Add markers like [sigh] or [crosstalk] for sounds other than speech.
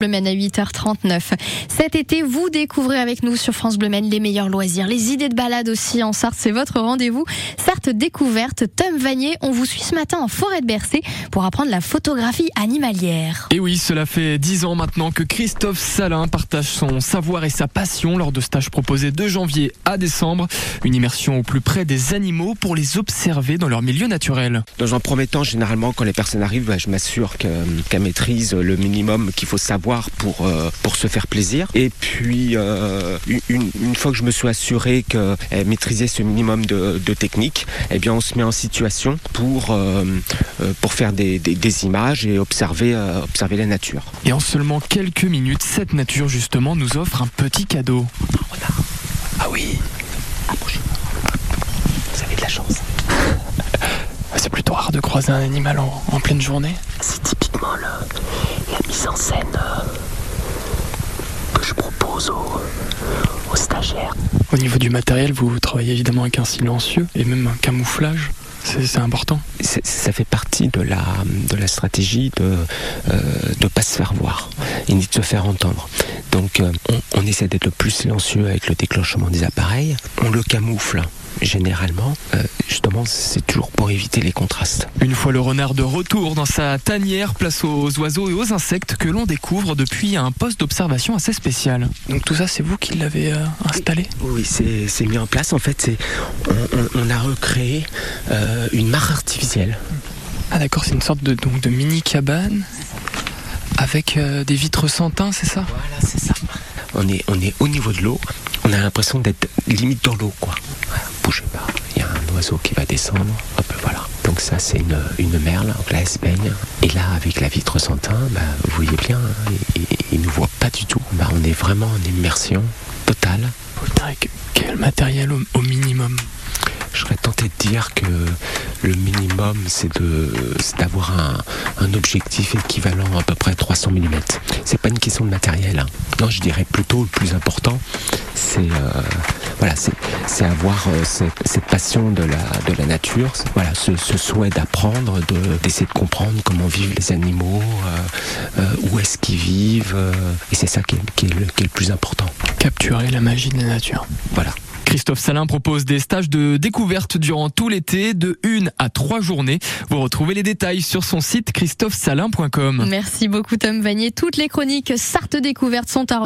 Bleu Maine à 8h39. Cet été, vous découvrez avec nous sur France Bleu Maine les meilleurs loisirs, les idées de balade aussi en Sarthe, c'est votre rendez-vous. Sarthe découverte, Tom Vanier, on vous suit ce matin en forêt de Bercé pour apprendre la photographie animalière. Et oui, cela fait dix ans maintenant que Christophe Salin partage son savoir et sa passion lors de stages proposés de janvier à décembre. Une immersion au plus près des animaux pour les observer dans leur milieu naturel. Dans un premier temps, généralement, quand les personnes arrivent, bah, je m'assure qu'elles maîtrisent le minimum qu'il faut savoir pour, euh, pour se faire plaisir. Et puis, euh, une, une, fois que je me suis assuré qu'elle maîtrisait ce minimum de, de, technique, eh bien, on se met en situation pour, euh, pour faire des, des, des, images et observer, observer la nature. Et en seulement quelques minutes, cette nature, justement, nous offre un petit cadeau. Un renard. Ah oui. Vous avez de la chance. [laughs] C'est plutôt rare de croiser un animal en, en pleine journée. C'est typiquement le, la mise en scène euh, que je propose aux, aux, stagiaires. Au niveau du matériel, vous travaillez évidemment avec un silencieux et même un camouflage. C'est important. Ça fait partie de la, de la stratégie de ne euh, pas se faire voir et ni de se faire entendre. Donc euh, on, on essaie d'être le plus silencieux avec le déclenchement des appareils. On le camoufle généralement, euh, justement, c'est toujours pour éviter les contrastes. Une fois le renard de retour dans sa tanière, place aux oiseaux et aux insectes que l'on découvre depuis un poste d'observation assez spécial. Donc tout ça, c'est vous qui l'avez euh, installé? Oui, c'est mis en place. En fait, on, on, on, a recréé euh, une mare artificielle. Ah d'accord, c'est une sorte de, donc, de mini cabane avec des vitres sans teint, c'est ça? Voilà, c'est ça. On est, on est au niveau de l'eau. On a l'impression d'être limite dans l'eau, quoi. Bougez pas. Il y a un oiseau qui va descendre. Hop, voilà. Donc ça, c'est une, une merle. Donc là, elle se baigne. Et là, avec la vitre sans teint, bah, vous voyez bien, il, il ne voit pas du tout. Bah, on est vraiment en immersion totale. Quel matériel au, au minimum? Je serais tenté de dire que le minimum, c'est d'avoir un, un, objectif équivalent à peu près 300 mm. C'est pas une question de matériel. Hein. Non, je dirais plutôt le plus important, c'est euh, voilà, c'est avoir euh, cette, cette, passion de la, de la nature, voilà, ce, ce souhait d'apprendre, d'essayer de, comprendre comment vivent les animaux, euh, où est-ce qu'ils vivent, et c'est ça qui est, qui, est le, qui est le plus important. Capturer la magie de la nature. Voilà. Christophe Salin propose des stages de découverte durant tout l'été, de une à trois journées. Vous retrouvez les détails sur son site christophesalin.com. Merci beaucoup Tom Vanier. Toutes les chroniques Sartes Découvertes sont à